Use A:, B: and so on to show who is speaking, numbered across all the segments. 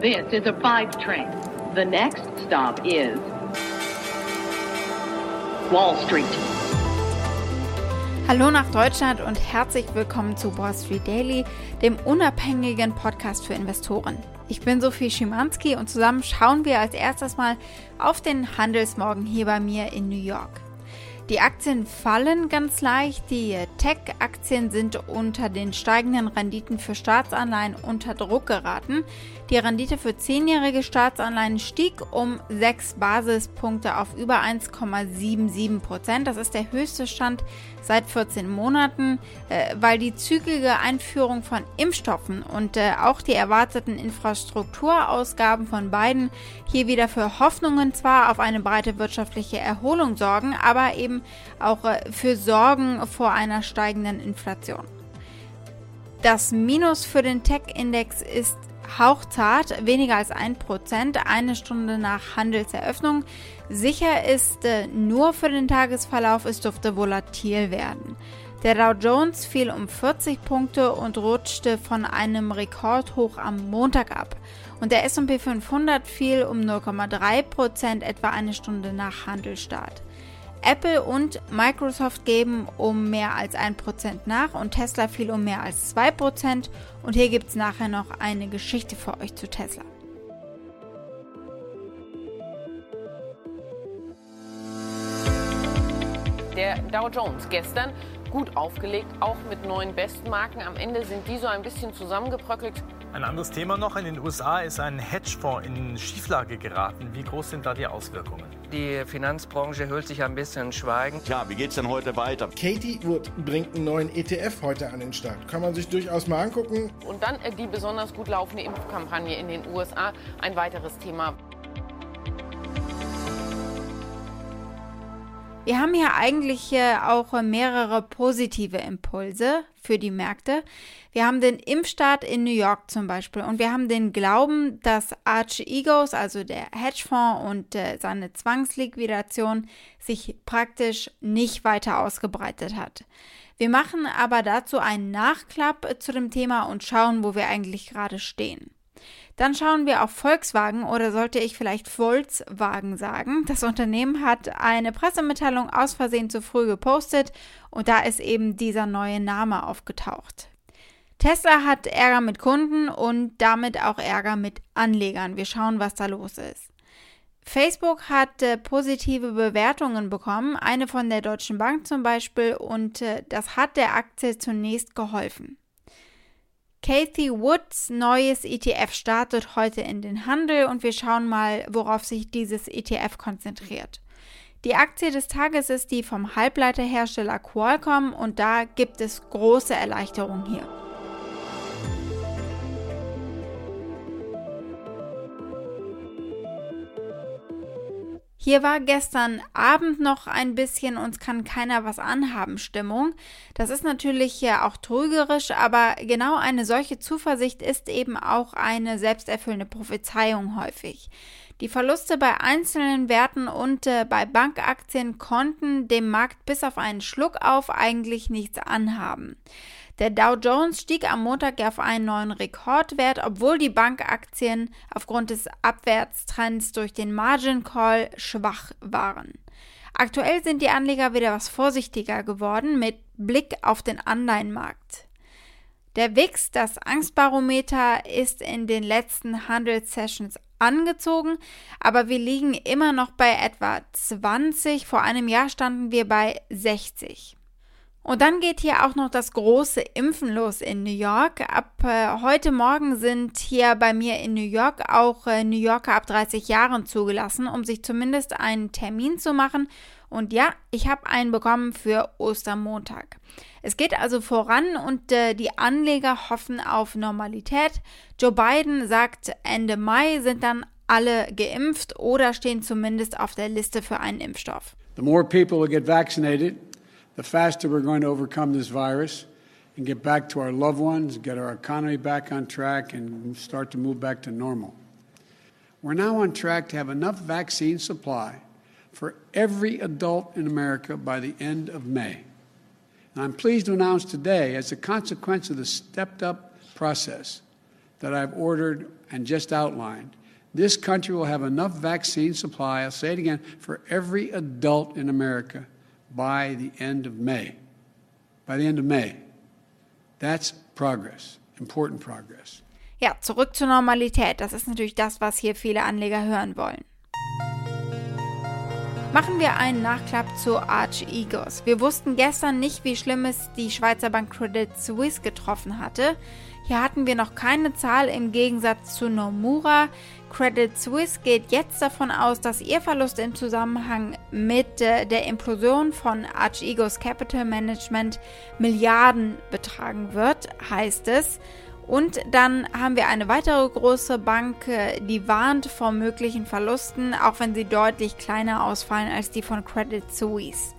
A: This is a five train. The next stop is Wall Street.
B: Hallo nach Deutschland und herzlich willkommen zu Wall Street Daily, dem unabhängigen Podcast für Investoren. Ich bin Sophie Schimanski und zusammen schauen wir als erstes mal auf den Handelsmorgen hier bei mir in New York. Die Aktien fallen ganz leicht. Die Tech-Aktien sind unter den steigenden Renditen für Staatsanleihen unter Druck geraten. Die Rendite für zehnjährige Staatsanleihen stieg um 6 Basispunkte auf über 1,77 Prozent. Das ist der höchste Stand seit 14 Monaten, äh, weil die zügige Einführung von Impfstoffen und äh, auch die erwarteten Infrastrukturausgaben von beiden hier wieder für Hoffnungen zwar auf eine breite wirtschaftliche Erholung sorgen, aber eben auch äh, für Sorgen vor einer steigenden Inflation. Das Minus für den Tech-Index ist hauchzart, weniger als 1%, eine Stunde nach Handelseröffnung. Sicher ist äh, nur für den Tagesverlauf, es dürfte volatil werden. Der Dow Jones fiel um 40 Punkte und rutschte von einem Rekordhoch am Montag ab. Und der SP 500 fiel um 0,3% etwa eine Stunde nach Handelstart. Apple und Microsoft geben um mehr als 1% nach und Tesla fiel um mehr als 2%. Und hier gibt es nachher noch eine Geschichte für euch zu Tesla.
C: Der Dow Jones gestern gut aufgelegt, auch mit neuen Bestmarken. Am Ende sind die so ein bisschen zusammengebröckelt.
D: Ein anderes Thema noch. In den USA ist ein Hedgefonds in Schieflage geraten. Wie groß sind da die Auswirkungen?
E: Die Finanzbranche hüllt sich ein bisschen Schweigen.
F: Tja, wie geht's denn heute weiter?
G: Katie Wood bringt einen neuen ETF heute an den Start. Kann man sich durchaus mal angucken.
C: Und dann äh, die besonders gut laufende Impfkampagne in den USA. Ein weiteres Thema.
B: Wir haben hier eigentlich äh, auch mehrere positive Impulse für die Märkte. Wir haben den Impfstart in New York zum Beispiel und wir haben den Glauben, dass Arch Egos, also der Hedgefonds und äh, seine Zwangsliquidation sich praktisch nicht weiter ausgebreitet hat. Wir machen aber dazu einen Nachklapp zu dem Thema und schauen, wo wir eigentlich gerade stehen. Dann schauen wir auf Volkswagen oder sollte ich vielleicht Volkswagen sagen. Das Unternehmen hat eine Pressemitteilung aus Versehen zu früh gepostet und da ist eben dieser neue Name aufgetaucht. Tesla hat Ärger mit Kunden und damit auch Ärger mit Anlegern. Wir schauen, was da los ist. Facebook hat äh, positive Bewertungen bekommen, eine von der Deutschen Bank zum Beispiel, und äh, das hat der Aktie zunächst geholfen. Kathy Woods neues ETF startet heute in den Handel und wir schauen mal, worauf sich dieses ETF konzentriert. Die Aktie des Tages ist die vom Halbleiterhersteller Qualcomm und da gibt es große Erleichterungen hier. Hier war gestern Abend noch ein bisschen uns kann keiner was anhaben Stimmung. Das ist natürlich ja auch trügerisch, aber genau eine solche Zuversicht ist eben auch eine selbsterfüllende Prophezeiung häufig. Die Verluste bei einzelnen Werten und äh, bei Bankaktien konnten dem Markt bis auf einen Schluck auf eigentlich nichts anhaben. Der Dow Jones stieg am Montag auf einen neuen Rekordwert, obwohl die Bankaktien aufgrund des Abwärtstrends durch den Margin Call schwach waren. Aktuell sind die Anleger wieder was vorsichtiger geworden mit Blick auf den Anleihenmarkt. Der WIX, das Angstbarometer, ist in den letzten Handelssessions angezogen, aber wir liegen immer noch bei etwa 20. Vor einem Jahr standen wir bei 60. Und dann geht hier auch noch das große Impfen los in New York. Ab äh, heute Morgen sind hier bei mir in New York auch äh, New Yorker ab 30 Jahren zugelassen, um sich zumindest einen Termin zu machen. Und ja, ich habe einen bekommen für Ostermontag. Es geht also voran und äh, die Anleger hoffen auf Normalität. Joe Biden sagt, Ende Mai sind dann alle geimpft oder stehen zumindest auf der Liste für einen Impfstoff.
H: The more people who get vaccinated, the faster we're going to overcome this virus and get back to our loved ones, get our economy back on track, and start to move back to normal. We're now on track to have enough vaccine supply for every adult in America by the end of May. And I'm pleased to announce today, as a consequence of the stepped up process, that I've ordered and just outlined, this country will have enough vaccine supply, I'll say it again, for every adult in America by the end of May. By the end of May. That's progress, important progress.
B: Ja, zurück zur Normalität. Das ist natürlich das, was hier viele Anleger hören wollen. Machen wir einen Nachklapp zu Arch Egos. Wir wussten gestern nicht, wie schlimm es die Schweizer Bank Credit Suisse getroffen hatte. Hier hatten wir noch keine Zahl im Gegensatz zu Nomura. Credit Suisse geht jetzt davon aus, dass ihr Verlust im Zusammenhang mit äh, der Implosion von Arch Egos Capital Management Milliarden betragen wird, heißt es. Und dann haben wir eine weitere große Bank, äh, die warnt vor möglichen Verlusten, auch wenn sie deutlich kleiner ausfallen als die von Credit Suisse.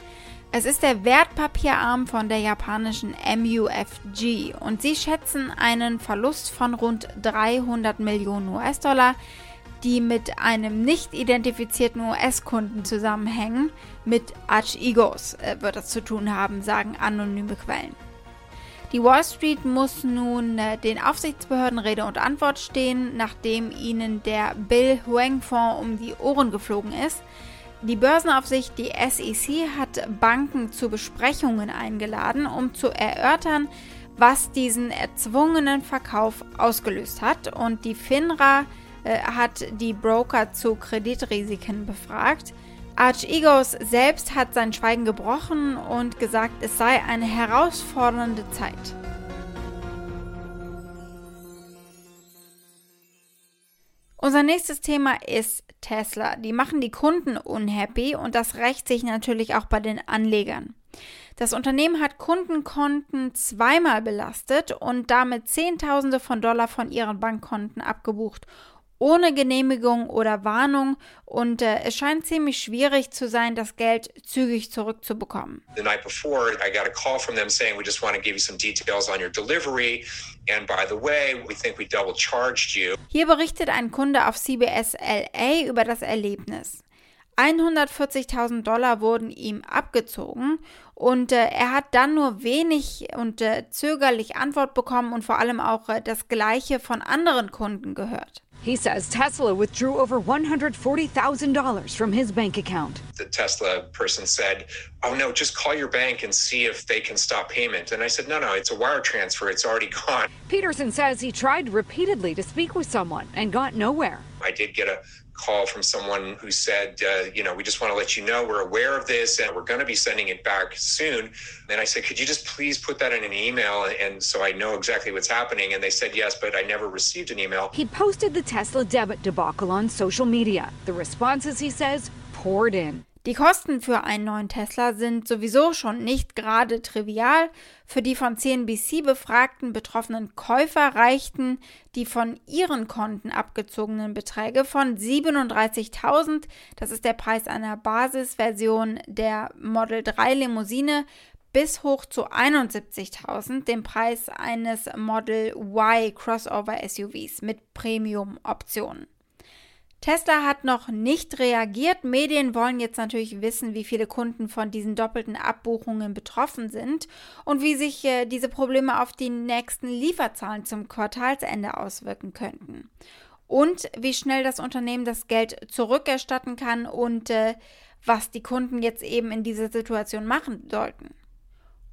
B: Es ist der Wertpapierarm von der japanischen MUFG und sie schätzen einen Verlust von rund 300 Millionen US-Dollar, die mit einem nicht identifizierten US-Kunden zusammenhängen. Mit Arch Egos äh, wird das zu tun haben, sagen anonyme Quellen. Die Wall Street muss nun äh, den Aufsichtsbehörden Rede und Antwort stehen, nachdem ihnen der Bill Huang Fonds um die Ohren geflogen ist. Die Börsenaufsicht, die SEC, hat Banken zu Besprechungen eingeladen, um zu erörtern, was diesen erzwungenen Verkauf ausgelöst hat. Und die FINRA äh, hat die Broker zu Kreditrisiken befragt. Arch Egos selbst hat sein Schweigen gebrochen und gesagt, es sei eine herausfordernde Zeit. Unser nächstes Thema ist Tesla. Die machen die Kunden unhappy und das rächt sich natürlich auch bei den Anlegern. Das Unternehmen hat Kundenkonten zweimal belastet und damit Zehntausende von Dollar von ihren Bankkonten abgebucht ohne Genehmigung oder Warnung und äh, es scheint ziemlich schwierig zu sein, das Geld zügig zurückzubekommen.
F: The night before, I got a call from them saying we just want to give you some details on your delivery and by the way, we think we double charged you.
B: Hier berichtet ein Kunde auf CBS LA über das Erlebnis. 140.000 Dollar wurden ihm abgezogen und äh, er hat dann nur wenig und äh, zögerlich Antwort bekommen und vor allem auch äh, das Gleiche von anderen Kunden gehört.
I: He says Tesla withdrew over $140,000 from his bank account.
F: The Tesla person said, Oh no, just call your bank and see if they can stop payment. And I said, No, no, it's a wire transfer. It's already gone.
I: Peterson says he tried repeatedly to speak with someone and got nowhere.
F: I did get a call from someone who said, uh, you know, we just want to let you know we're aware of this and we're going to be sending it back soon. And I said, could you just please put that in an email and so I know exactly what's happening? And they said yes, but I never received an email.
I: He posted the Tesla debit debacle on social media. The responses, he says, poured in.
B: Die Kosten für einen neuen Tesla sind sowieso schon nicht gerade trivial. Für die von CNBC befragten betroffenen Käufer reichten die von ihren Konten abgezogenen Beträge von 37.000, das ist der Preis einer Basisversion der Model 3 Limousine, bis hoch zu 71.000, dem Preis eines Model Y Crossover SUVs mit Premium-Optionen. Tesla hat noch nicht reagiert. Medien wollen jetzt natürlich wissen, wie viele Kunden von diesen doppelten Abbuchungen betroffen sind und wie sich äh, diese Probleme auf die nächsten Lieferzahlen zum Quartalsende auswirken könnten. Und wie schnell das Unternehmen das Geld zurückerstatten kann und äh, was die Kunden jetzt eben in dieser Situation machen sollten.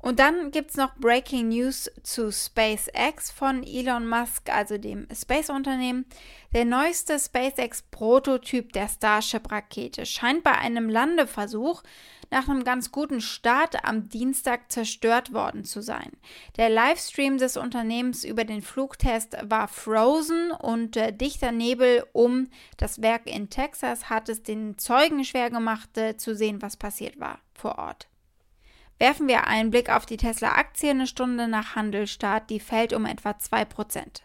B: Und dann gibt es noch Breaking News zu SpaceX von Elon Musk, also dem Space-Unternehmen. Der neueste SpaceX-Prototyp der Starship-Rakete scheint bei einem Landeversuch nach einem ganz guten Start am Dienstag zerstört worden zu sein. Der Livestream des Unternehmens über den Flugtest war frozen und äh, dichter Nebel um das Werk in Texas hat es den Zeugen schwer gemacht äh, zu sehen, was passiert war vor Ort. Werfen wir einen Blick auf die Tesla-Aktie eine Stunde nach Handelstart, die fällt um etwa 2%.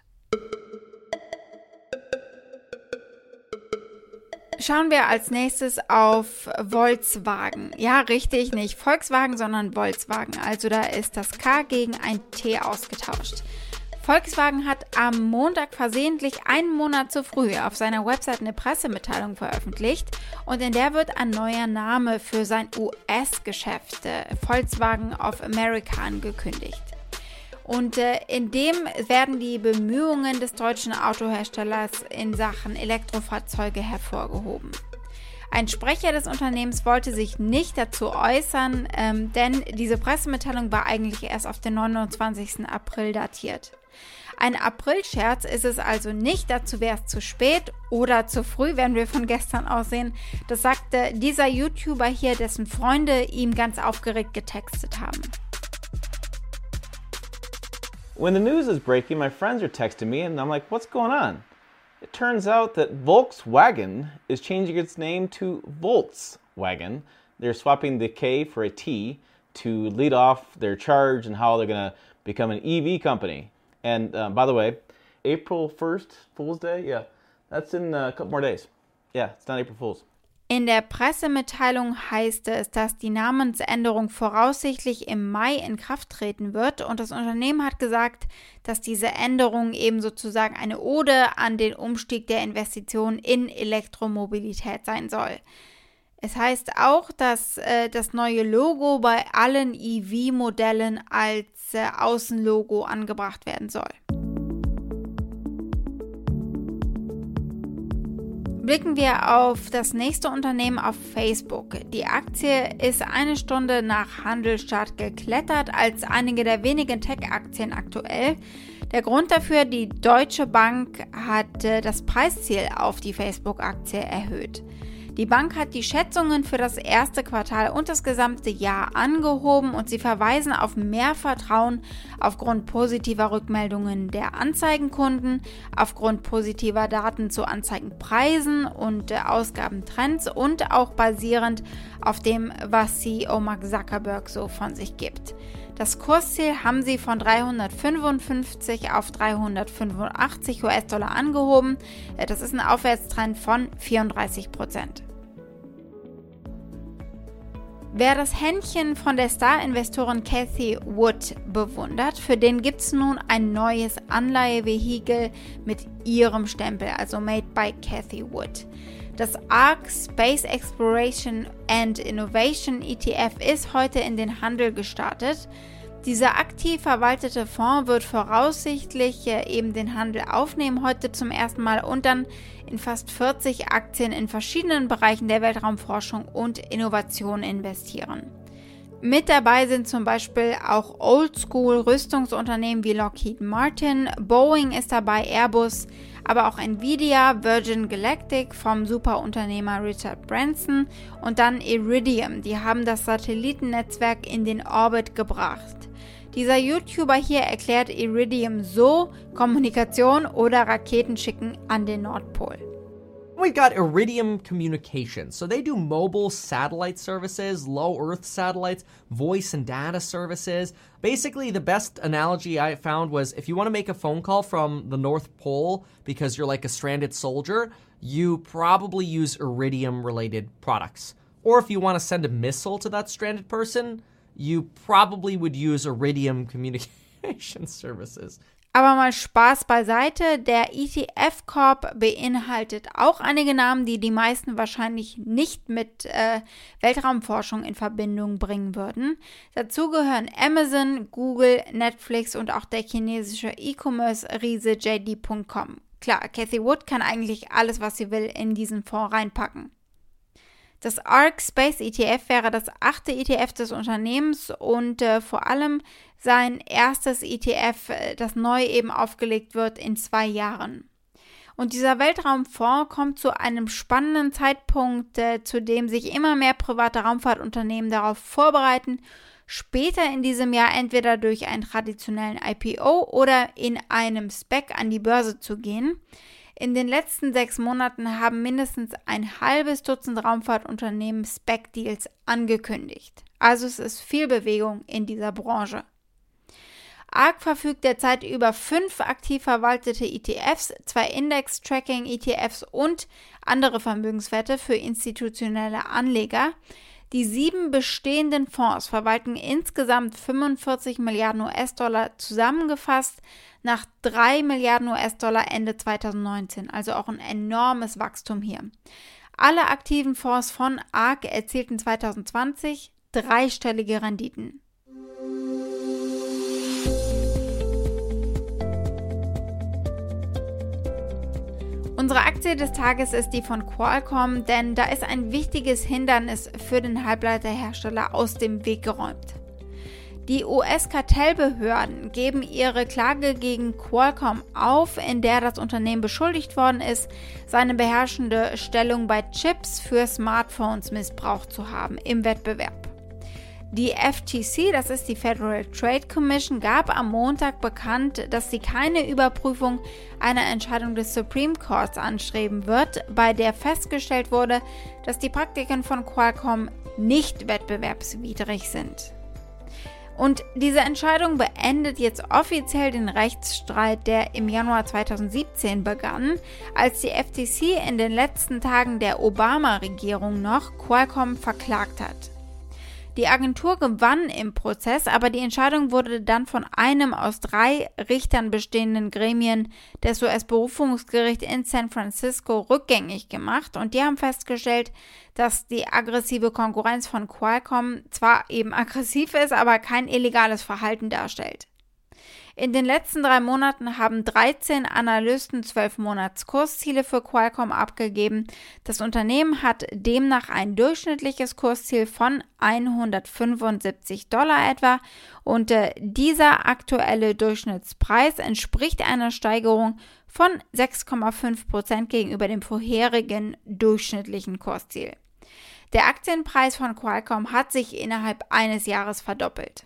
B: Schauen wir als nächstes auf Volkswagen. Ja, richtig, nicht Volkswagen, sondern Volkswagen. Also da ist das K gegen ein T ausgetauscht. Volkswagen hat am Montag versehentlich einen Monat zu früh auf seiner Website eine Pressemitteilung veröffentlicht und in der wird ein neuer Name für sein US-Geschäft äh, Volkswagen of America angekündigt. Und äh, in dem werden die Bemühungen des deutschen Autoherstellers in Sachen Elektrofahrzeuge hervorgehoben. Ein Sprecher des Unternehmens wollte sich nicht dazu äußern, ähm, denn diese Pressemitteilung war eigentlich erst auf den 29. April datiert. Ein April-Scherz ist es also nicht, dazu wäre es zu spät oder zu früh, wenn wir von gestern aussehen. Das sagte dieser YouTuber hier, dessen Freunde ihm ganz aufgeregt getextet haben.
J: When the news is breaking, my friends are texting me and I'm like, what's going on? It turns out that Volkswagen is changing its name to Volkswagen. They're swapping the K for a T to lead off their charge and how they're going to become an EV company. And uh, by the way, April 1st, Fool's Day, yeah, that's in a couple more days. Yeah, it's not April Fool's.
B: In der Pressemitteilung heißt es, dass die Namensänderung voraussichtlich im Mai in Kraft treten wird und das Unternehmen hat gesagt, dass diese Änderung eben sozusagen eine Ode an den Umstieg der Investitionen in Elektromobilität sein soll. Es heißt auch, dass äh, das neue Logo bei allen EV-Modellen als äh, Außenlogo angebracht werden soll. Blicken wir auf das nächste Unternehmen auf Facebook. Die Aktie ist eine Stunde nach Handelsstart geklettert als einige der wenigen Tech-Aktien aktuell. Der Grund dafür, die Deutsche Bank hat äh, das Preisziel auf die Facebook-Aktie erhöht. Die Bank hat die Schätzungen für das erste Quartal und das gesamte Jahr angehoben und sie verweisen auf mehr Vertrauen aufgrund positiver Rückmeldungen der Anzeigenkunden, aufgrund positiver Daten zu Anzeigenpreisen und Ausgabentrends und auch basierend auf dem, was CEO Mark Zuckerberg so von sich gibt. Das Kursziel haben sie von 355 auf 385 US-Dollar angehoben. Äh, das ist ein Aufwärtstrend von 34 Prozent. Wer das Händchen von der Star-Investorin Cathy Wood bewundert, für den gibt es nun ein neues Anleihevehikel mit ihrem Stempel, also Made by Cathy Wood. Das ARC Space Exploration and Innovation ETF ist heute in den Handel gestartet. Dieser aktiv verwaltete Fonds wird voraussichtlich eben den Handel aufnehmen heute zum ersten Mal und dann in fast 40 Aktien in verschiedenen Bereichen der Weltraumforschung und Innovation investieren. Mit dabei sind zum Beispiel auch Oldschool-Rüstungsunternehmen wie Lockheed Martin, Boeing ist dabei, Airbus, aber auch Nvidia, Virgin Galactic vom Superunternehmer Richard Branson und dann Iridium. Die haben das Satellitennetzwerk in den Orbit gebracht. Dieser YouTuber hier erklärt Iridium so Kommunikation oder Raketen schicken an den Nordpol.
K: We've got Iridium Communications. So they do mobile satellite services, low Earth satellites, voice and data services. Basically, the best analogy I found was if you want to make a phone call from the North Pole because you're like a stranded soldier, you probably use Iridium related products. Or if you want to send a missile to that stranded person, you probably would use Iridium Communication Services.
B: Aber mal Spaß beiseite, der ETF Corp beinhaltet auch einige Namen, die die meisten wahrscheinlich nicht mit äh, Weltraumforschung in Verbindung bringen würden. Dazu gehören Amazon, Google, Netflix und auch der chinesische E-Commerce-Riese JD.com. Klar, Cathy Wood kann eigentlich alles, was sie will, in diesen Fonds reinpacken. Das ARC Space ETF wäre das achte ETF des Unternehmens und äh, vor allem sein erstes ETF, äh, das neu eben aufgelegt wird in zwei Jahren. Und dieser Weltraumfonds kommt zu einem spannenden Zeitpunkt, äh, zu dem sich immer mehr private Raumfahrtunternehmen darauf vorbereiten, später in diesem Jahr entweder durch einen traditionellen IPO oder in einem SPEC an die Börse zu gehen. In den letzten sechs Monaten haben mindestens ein halbes Dutzend Raumfahrtunternehmen Spec-Deals angekündigt. Also es ist viel Bewegung in dieser Branche. ARC verfügt derzeit über fünf aktiv verwaltete ETFs, zwei Index-Tracking-ETFs und andere Vermögenswerte für institutionelle Anleger. Die sieben bestehenden Fonds verwalten insgesamt 45 Milliarden US-Dollar zusammengefasst nach 3 Milliarden US-Dollar Ende 2019, also auch ein enormes Wachstum hier. Alle aktiven Fonds von ARK erzielten 2020 dreistellige Renditen. Aktie des Tages ist die von Qualcomm, denn da ist ein wichtiges Hindernis für den Halbleiterhersteller aus dem Weg geräumt. Die US-Kartellbehörden geben ihre Klage gegen Qualcomm auf, in der das Unternehmen beschuldigt worden ist, seine beherrschende Stellung bei Chips für Smartphones missbraucht zu haben im Wettbewerb. Die FTC, das ist die Federal Trade Commission, gab am Montag bekannt, dass sie keine Überprüfung einer Entscheidung des Supreme Courts anstreben wird, bei der festgestellt wurde, dass die Praktiken von Qualcomm nicht wettbewerbswidrig sind. Und diese Entscheidung beendet jetzt offiziell den Rechtsstreit, der im Januar 2017 begann, als die FTC in den letzten Tagen der Obama-Regierung noch Qualcomm verklagt hat. Die Agentur gewann im Prozess, aber die Entscheidung wurde dann von einem aus drei Richtern bestehenden Gremien des US-Berufungsgerichts in San Francisco rückgängig gemacht und die haben festgestellt, dass die aggressive Konkurrenz von Qualcomm zwar eben aggressiv ist, aber kein illegales Verhalten darstellt. In den letzten drei Monaten haben 13 Analysten 12 Monats Kursziele für Qualcomm abgegeben. Das Unternehmen hat demnach ein durchschnittliches Kursziel von 175 Dollar etwa und äh, dieser aktuelle Durchschnittspreis entspricht einer Steigerung von 6,5 Prozent gegenüber dem vorherigen durchschnittlichen Kursziel. Der Aktienpreis von Qualcomm hat sich innerhalb eines Jahres verdoppelt.